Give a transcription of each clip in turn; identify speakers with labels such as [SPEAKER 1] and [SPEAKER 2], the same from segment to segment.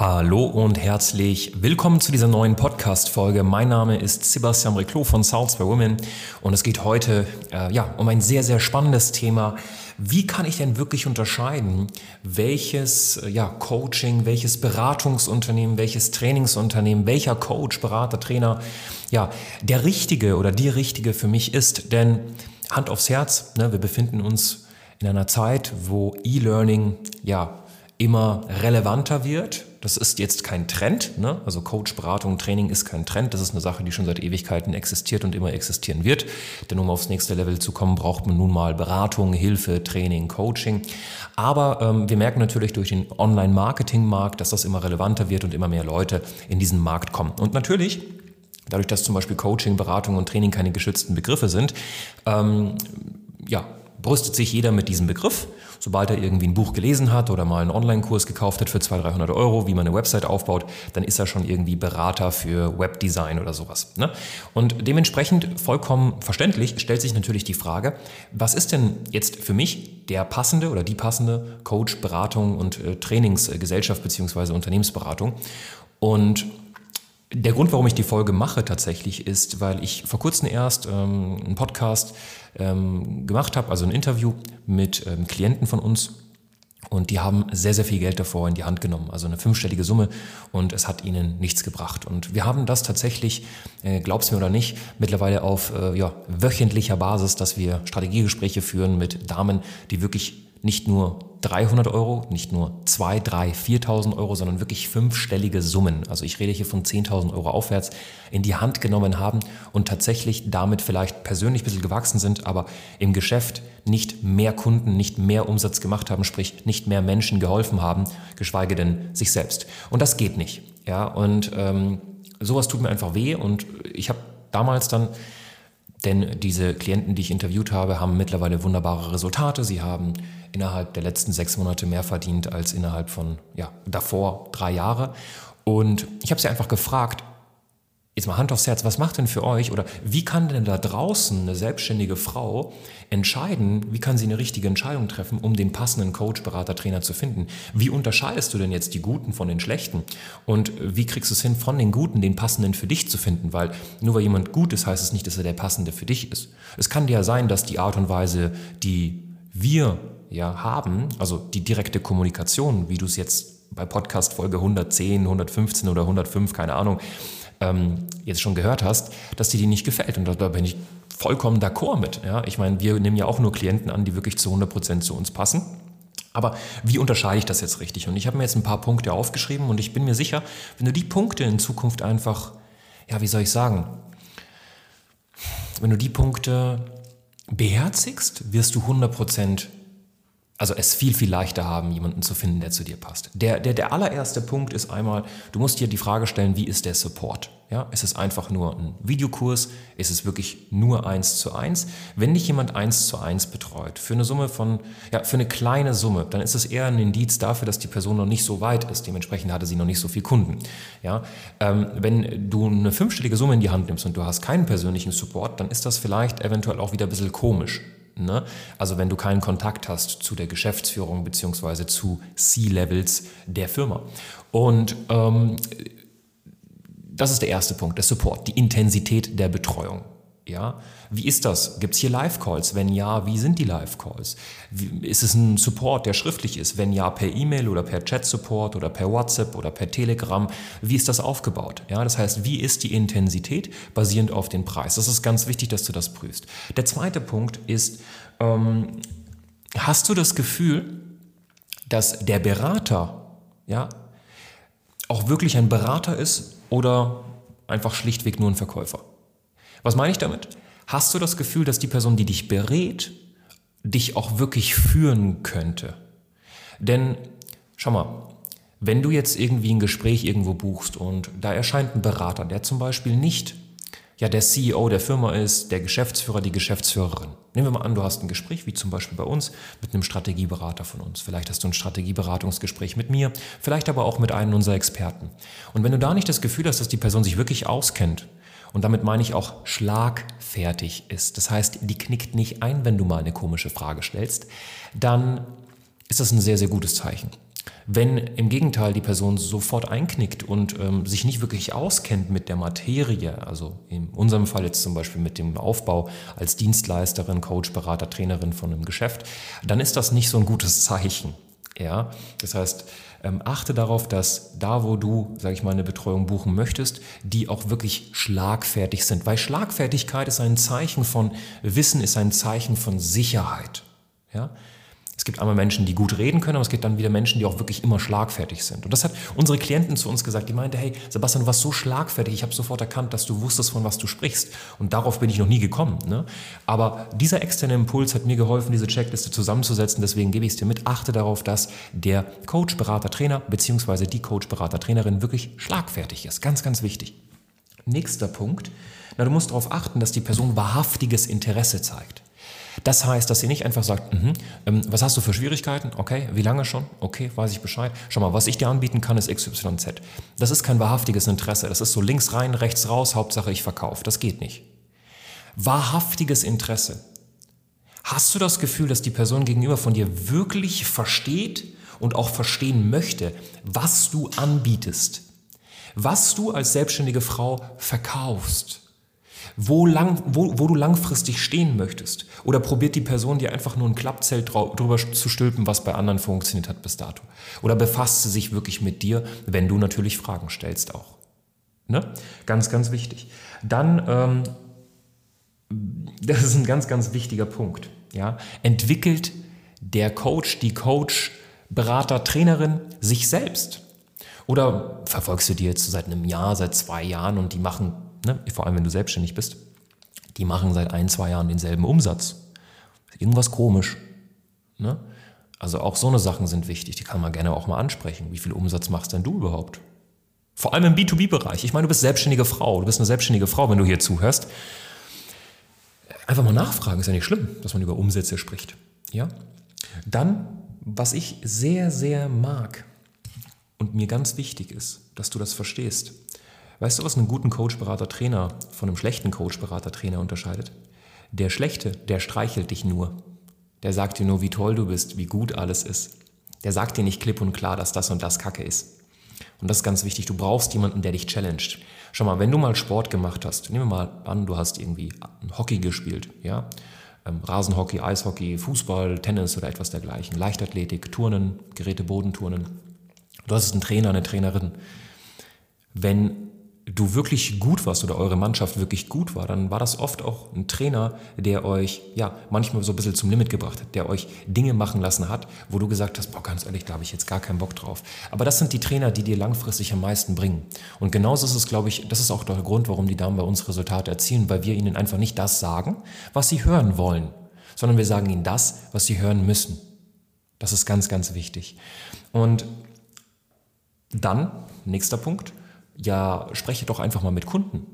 [SPEAKER 1] Hallo und herzlich willkommen zu dieser neuen Podcast-Folge. Mein Name ist Sebastian Reclo von Souls for Women und es geht heute äh, ja, um ein sehr, sehr spannendes Thema. Wie kann ich denn wirklich unterscheiden, welches äh, ja, Coaching, welches Beratungsunternehmen, welches Trainingsunternehmen, welcher Coach, Berater, Trainer ja, der richtige oder die richtige für mich ist? Denn Hand aufs Herz, ne, wir befinden uns in einer Zeit, wo E-Learning ja immer relevanter wird das ist jetzt kein Trend. Ne? Also Coach, Beratung, Training ist kein Trend. Das ist eine Sache, die schon seit Ewigkeiten existiert und immer existieren wird. Denn um aufs nächste Level zu kommen, braucht man nun mal Beratung, Hilfe, Training, Coaching. Aber ähm, wir merken natürlich durch den Online-Marketing-Markt, dass das immer relevanter wird und immer mehr Leute in diesen Markt kommen. Und natürlich Dadurch, dass zum Beispiel Coaching, Beratung und Training keine geschützten Begriffe sind, ähm, ja, brüstet sich jeder mit diesem Begriff. Sobald er irgendwie ein Buch gelesen hat oder mal einen Online-Kurs gekauft hat für 200, 300 Euro, wie man eine Website aufbaut, dann ist er schon irgendwie Berater für Webdesign oder sowas. Ne? Und dementsprechend vollkommen verständlich stellt sich natürlich die Frage, was ist denn jetzt für mich der passende oder die passende Coach, Beratung und äh, Trainingsgesellschaft beziehungsweise Unternehmensberatung? Und der Grund, warum ich die Folge mache tatsächlich, ist, weil ich vor kurzem erst ähm, einen Podcast ähm, gemacht habe, also ein Interview mit ähm, Klienten von uns. Und die haben sehr, sehr viel Geld davor in die Hand genommen, also eine fünfstellige Summe und es hat ihnen nichts gebracht. Und wir haben das tatsächlich, äh, glaub's mir oder nicht, mittlerweile auf äh, ja, wöchentlicher Basis, dass wir Strategiegespräche führen mit Damen, die wirklich nicht nur 300 Euro, nicht nur 2, 3, 4.000 Euro, sondern wirklich fünfstellige Summen, also ich rede hier von 10.000 Euro aufwärts, in die Hand genommen haben und tatsächlich damit vielleicht persönlich ein bisschen gewachsen sind, aber im Geschäft nicht mehr Kunden, nicht mehr Umsatz gemacht haben, sprich nicht mehr Menschen geholfen haben, geschweige denn sich selbst. Und das geht nicht. Ja, und ähm, sowas tut mir einfach weh und ich habe damals dann denn diese Klienten, die ich interviewt habe, haben mittlerweile wunderbare Resultate. Sie haben innerhalb der letzten sechs Monate mehr verdient als innerhalb von ja, davor drei Jahre. Und ich habe sie einfach gefragt, Jetzt mal Hand aufs Herz, was macht denn für euch oder wie kann denn da draußen eine selbstständige Frau entscheiden, wie kann sie eine richtige Entscheidung treffen, um den passenden Coach, Berater, Trainer zu finden? Wie unterscheidest du denn jetzt die Guten von den Schlechten? Und wie kriegst du es hin, von den Guten den passenden für dich zu finden? Weil nur weil jemand gut ist, heißt es nicht, dass er der passende für dich ist. Es kann ja sein, dass die Art und Weise, die wir ja haben, also die direkte Kommunikation, wie du es jetzt bei Podcast Folge 110, 115 oder 105, keine Ahnung, ähm, jetzt schon gehört hast, dass dir die nicht gefällt. Und da bin ich vollkommen d'accord mit. Ja? Ich meine, wir nehmen ja auch nur Klienten an, die wirklich zu 100 Prozent zu uns passen. Aber wie unterscheide ich das jetzt richtig? Und ich habe mir jetzt ein paar Punkte aufgeschrieben und ich bin mir sicher, wenn du die Punkte in Zukunft einfach, ja, wie soll ich sagen, wenn du die Punkte beherzigst, wirst du 100 Prozent also es viel, viel leichter haben, jemanden zu finden, der zu dir passt. Der, der, der allererste Punkt ist einmal, du musst dir die Frage stellen, wie ist der Support? Ja, ist es einfach nur ein Videokurs? Ist es wirklich nur eins zu eins? Wenn dich jemand eins zu eins betreut, für eine Summe von, ja, für eine kleine Summe, dann ist es eher ein Indiz dafür, dass die Person noch nicht so weit ist. Dementsprechend hatte sie noch nicht so viel Kunden. Ja, ähm, wenn du eine fünfstellige Summe in die Hand nimmst und du hast keinen persönlichen Support, dann ist das vielleicht eventuell auch wieder ein bisschen komisch. Ne? Also wenn du keinen Kontakt hast zu der Geschäftsführung beziehungsweise zu C-Levels der Firma. Und ähm, das ist der erste Punkt, der Support, die Intensität der Betreuung. Ja, wie ist das? Gibt es hier Live-Calls? Wenn ja, wie sind die Live-Calls? Ist es ein Support, der schriftlich ist? Wenn ja, per E-Mail oder per Chat-Support oder per WhatsApp oder per Telegram? Wie ist das aufgebaut? Ja, das heißt, wie ist die Intensität basierend auf den Preis? Das ist ganz wichtig, dass du das prüfst. Der zweite Punkt ist, ähm, hast du das Gefühl, dass der Berater ja, auch wirklich ein Berater ist oder einfach schlichtweg nur ein Verkäufer? Was meine ich damit? Hast du das Gefühl, dass die Person, die dich berät, dich auch wirklich führen könnte? Denn, schau mal, wenn du jetzt irgendwie ein Gespräch irgendwo buchst und da erscheint ein Berater, der zum Beispiel nicht ja der CEO der Firma ist, der Geschäftsführer, die Geschäftsführerin. Nehmen wir mal an, du hast ein Gespräch, wie zum Beispiel bei uns, mit einem Strategieberater von uns. Vielleicht hast du ein Strategieberatungsgespräch mit mir, vielleicht aber auch mit einem unserer Experten. Und wenn du da nicht das Gefühl hast, dass die Person sich wirklich auskennt, und damit meine ich auch schlagfertig ist, das heißt, die knickt nicht ein, wenn du mal eine komische Frage stellst, dann ist das ein sehr, sehr gutes Zeichen. Wenn im Gegenteil die Person sofort einknickt und ähm, sich nicht wirklich auskennt mit der Materie, also in unserem Fall jetzt zum Beispiel mit dem Aufbau als Dienstleisterin, Coach, Berater, Trainerin von einem Geschäft, dann ist das nicht so ein gutes Zeichen. Ja, das heißt, ähm, achte darauf, dass da, wo du, sage ich mal, eine Betreuung buchen möchtest, die auch wirklich schlagfertig sind. Weil Schlagfertigkeit ist ein Zeichen von Wissen, ist ein Zeichen von Sicherheit. Ja, es gibt einmal Menschen, die gut reden können, aber es gibt dann wieder Menschen, die auch wirklich immer schlagfertig sind. Und das hat unsere Klientin zu uns gesagt. Die meinte, hey, Sebastian, du warst so schlagfertig. Ich habe sofort erkannt, dass du wusstest, von was du sprichst. Und darauf bin ich noch nie gekommen. Ne? Aber dieser externe Impuls hat mir geholfen, diese Checkliste zusammenzusetzen. Deswegen gebe ich es dir mit. Achte darauf, dass der Coach, Berater, Trainer beziehungsweise die Coach, Berater, Trainerin wirklich schlagfertig ist. Ganz, ganz wichtig. Nächster Punkt. Na, du musst darauf achten, dass die Person wahrhaftiges Interesse zeigt. Das heißt, dass sie nicht einfach sagt, mhm, ähm, was hast du für Schwierigkeiten? Okay, wie lange schon? Okay, weiß ich Bescheid. Schau mal, was ich dir anbieten kann, ist XYZ. Das ist kein wahrhaftiges Interesse. Das ist so links rein, rechts raus, Hauptsache ich verkaufe. Das geht nicht. Wahrhaftiges Interesse. Hast du das Gefühl, dass die Person gegenüber von dir wirklich versteht und auch verstehen möchte, was du anbietest? Was du als selbstständige Frau verkaufst? Wo, lang, wo, wo du langfristig stehen möchtest. Oder probiert die Person dir einfach nur ein Klappzelt drüber zu stülpen, was bei anderen funktioniert hat bis dato. Oder befasst sie sich wirklich mit dir, wenn du natürlich Fragen stellst auch. Ne? Ganz, ganz wichtig. Dann, ähm, das ist ein ganz, ganz wichtiger Punkt. Ja? Entwickelt der Coach, die Coach, Berater, Trainerin sich selbst? Oder verfolgst du die jetzt seit einem Jahr, seit zwei Jahren und die machen ne, vor allem wenn du selbstständig bist, die machen seit ein, zwei Jahren denselben Umsatz. Irgendwas komisch. Ne? Also auch so eine Sachen sind wichtig, die kann man gerne auch mal ansprechen. Wie viel Umsatz machst denn du überhaupt? Vor allem im B2B-Bereich. Ich meine, du bist selbstständige Frau, du bist eine selbstständige Frau, wenn du hier zuhörst. Einfach mal nachfragen, ist ja nicht schlimm, dass man über Umsätze spricht. Ja? Dann, was ich sehr, sehr mag und mir ganz wichtig ist, dass du das verstehst. Weißt du, was einen guten Coach, Berater, Trainer von einem schlechten Coach, Berater, Trainer unterscheidet? Der Schlechte, der streichelt dich nur. Der sagt dir nur, wie toll du bist, wie gut alles ist. Der sagt dir nicht klipp und klar, dass das und das Kacke ist. Und das ist ganz wichtig. Du brauchst jemanden, der dich challenged. Schau mal, wenn du mal Sport gemacht hast, nehmen wir mal an, du hast irgendwie Hockey gespielt, ja? Ähm, Rasenhockey, Eishockey, Fußball, Tennis oder etwas dergleichen, Leichtathletik, Turnen, Geräte, Bodenturnen. Du hast einen Trainer, eine Trainerin. Wenn du wirklich gut warst oder eure Mannschaft wirklich gut war, dann war das oft auch ein Trainer, der euch ja manchmal so ein bisschen zum Limit gebracht hat, der euch Dinge machen lassen hat, wo du gesagt hast, boah, ganz ehrlich, da habe ich jetzt gar keinen Bock drauf. Aber das sind die Trainer, die dir langfristig am meisten bringen. Und genauso ist es, glaube ich, das ist auch der Grund, warum die Damen bei uns Resultate erzielen, weil wir ihnen einfach nicht das sagen, was sie hören wollen, sondern wir sagen ihnen das, was sie hören müssen. Das ist ganz, ganz wichtig. Und dann, nächster Punkt, ja, spreche doch einfach mal mit Kunden.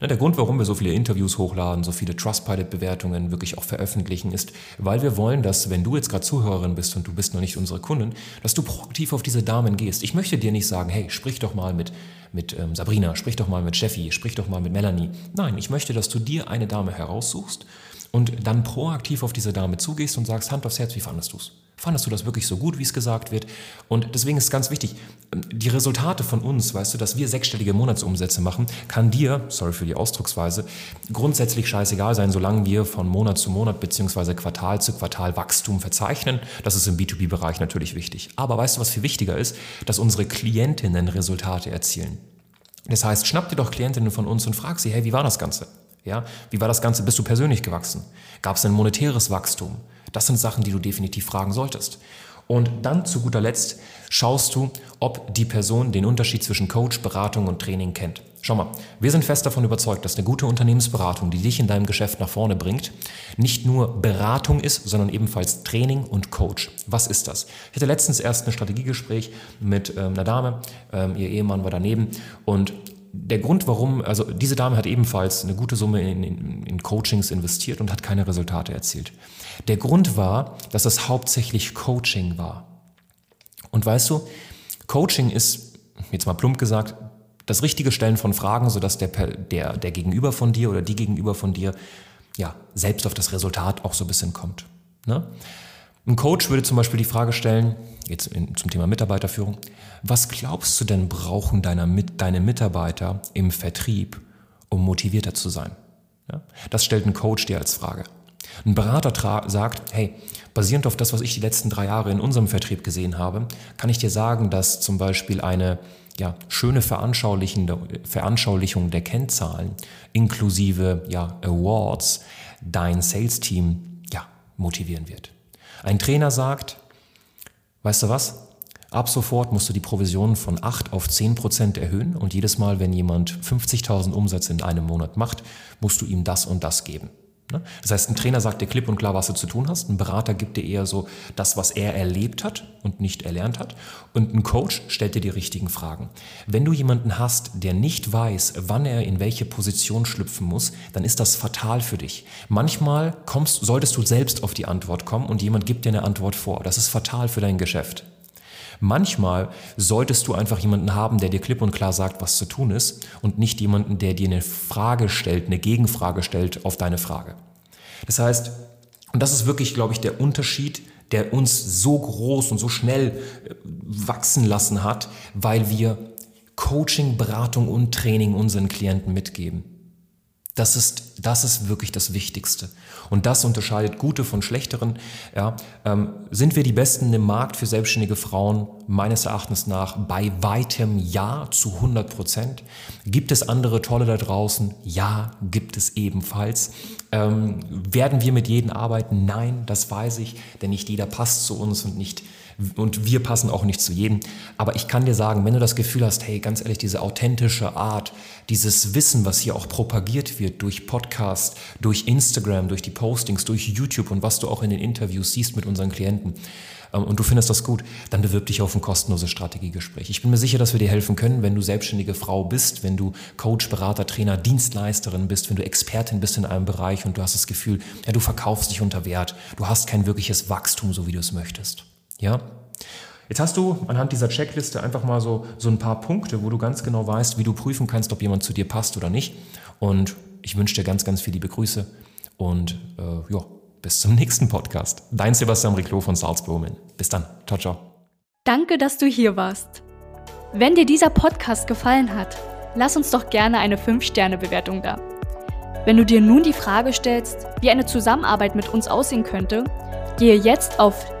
[SPEAKER 1] Ne, der Grund, warum wir so viele Interviews hochladen, so viele Trustpilot-Bewertungen wirklich auch veröffentlichen, ist, weil wir wollen, dass, wenn du jetzt gerade Zuhörerin bist und du bist noch nicht unsere Kundin, dass du proaktiv auf diese Damen gehst. Ich möchte dir nicht sagen, hey, sprich doch mal mit, mit ähm, Sabrina, sprich doch mal mit Steffi, sprich doch mal mit Melanie. Nein, ich möchte, dass du dir eine Dame heraussuchst und dann proaktiv auf diese Dame zugehst und sagst, Hand aufs Herz, wie fandest du es? Fandest du das wirklich so gut, wie es gesagt wird? Und deswegen ist ganz wichtig, die Resultate von uns, weißt du, dass wir sechsstellige Monatsumsätze machen, kann dir, sorry für die Ausdrucksweise, grundsätzlich scheißegal sein, solange wir von Monat zu Monat bzw. Quartal zu Quartal Wachstum verzeichnen. Das ist im B2B-Bereich natürlich wichtig. Aber weißt du, was viel wichtiger ist? Dass unsere Klientinnen Resultate erzielen. Das heißt, schnapp dir doch Klientinnen von uns und frag sie, hey, wie war das Ganze? Ja, wie war das Ganze? Bist du persönlich gewachsen? Gab es ein monetäres Wachstum? Das sind Sachen, die du definitiv fragen solltest. Und dann zu guter Letzt schaust du, ob die Person den Unterschied zwischen Coach, Beratung und Training kennt. Schau mal, wir sind fest davon überzeugt, dass eine gute Unternehmensberatung, die dich in deinem Geschäft nach vorne bringt, nicht nur Beratung ist, sondern ebenfalls Training und Coach. Was ist das? Ich hatte letztens erst ein Strategiegespräch mit ähm, einer Dame, ähm, ihr Ehemann war daneben und der Grund, warum, also diese Dame hat ebenfalls eine gute Summe in, in, in, Coachings investiert und hat keine Resultate erzielt. Der Grund war, dass es hauptsächlich Coaching war. Und weißt du, Coaching ist, jetzt mal plump gesagt, das richtige Stellen von Fragen, sodass der, der, der Gegenüber von dir oder die Gegenüber von dir ja, selbst auf das Resultat auch so ein bisschen kommt. Ne? Ein Coach würde zum Beispiel die Frage stellen, jetzt zum Thema Mitarbeiterführung, was glaubst du denn brauchen deiner, deine Mitarbeiter im Vertrieb, um motivierter zu sein? Ja? Das stellt ein Coach dir als Frage. Ein Berater sagt, hey, basierend auf das, was ich die letzten drei Jahre in unserem Vertrieb gesehen habe, kann ich dir sagen, dass zum Beispiel eine ja, schöne Veranschaulichung der Kennzahlen inklusive ja, Awards dein Sales-Team ja, motivieren wird. Ein Trainer sagt, weißt du was? Ab sofort musst du die Provision von 8 auf 10 Prozent erhöhen und jedes Mal, wenn jemand 50.000 Umsatz in einem Monat macht, musst du ihm das und das geben. Ne? Das heißt, ein Trainer sagt dir klipp und klar, was du zu tun hast. Ein Berater gibt dir eher so das, was er erlebt hat und nicht erlernt hat. Und ein Coach stellt dir die richtigen Fragen. Wenn du jemanden hast, der nicht weiß, wann er in welche Position schlüpfen muss, dann ist das fatal für dich. Manchmal kommst, solltest du selbst auf die Antwort kommen und jemand gibt dir eine Antwort vor. Das ist fatal für dein Geschäft. Manchmal solltest du einfach jemanden haben, der dir klipp und klar sagt, was zu tun ist und nicht jemanden, der dir eine Frage stellt, eine Gegenfrage stellt auf deine Frage. Das heißt, und das ist wirklich, glaube ich, der Unterschied, der uns so groß und so schnell äh, wachsen lassen hat, weil wir Coaching, Beratung und Training unseren Klienten mitgeben. Das ist, das ist wirklich das Wichtigste. Und das unterscheidet gute von schlechteren. Ja, ähm, sind wir die Besten im Markt für selbstständige Frauen? Meines Erachtens nach bei weitem ja zu 100 Prozent. Gibt es andere tolle da draußen? Ja, gibt es ebenfalls. Ähm, werden wir mit jedem arbeiten? Nein, das weiß ich, denn nicht jeder passt zu uns und nicht und wir passen auch nicht zu jedem. Aber ich kann dir sagen, wenn du das Gefühl hast, hey, ganz ehrlich, diese authentische Art, dieses Wissen, was hier auch propagiert wird durch Podcast, durch Instagram, durch die Postings, durch YouTube und was du auch in den Interviews siehst mit unseren Klienten, ähm, und du findest das gut, dann bewirb dich auf ein kostenloses Strategiegespräch. Ich bin mir sicher, dass wir dir helfen können, wenn du selbstständige Frau bist, wenn du Coach, Berater, Trainer, Dienstleisterin bist, wenn du Expertin bist in einem Bereich und du hast das Gefühl, ja, du verkaufst dich unter Wert, du hast kein wirkliches Wachstum, so wie du es möchtest. Ja? Jetzt hast du anhand dieser Checkliste einfach mal so, so ein paar Punkte, wo du ganz genau weißt, wie du prüfen kannst, ob jemand zu dir passt oder nicht. Und ich wünsche dir ganz, ganz viele liebe Grüße und äh, ja, bis zum nächsten Podcast. Dein Sebastian Riclo von Salzburg. Bis dann. Ciao, ciao.
[SPEAKER 2] Danke, dass du hier warst. Wenn dir dieser Podcast gefallen hat, lass uns doch gerne eine 5-Sterne-Bewertung da. Wenn du dir nun die Frage stellst, wie eine Zusammenarbeit mit uns aussehen könnte, gehe jetzt auf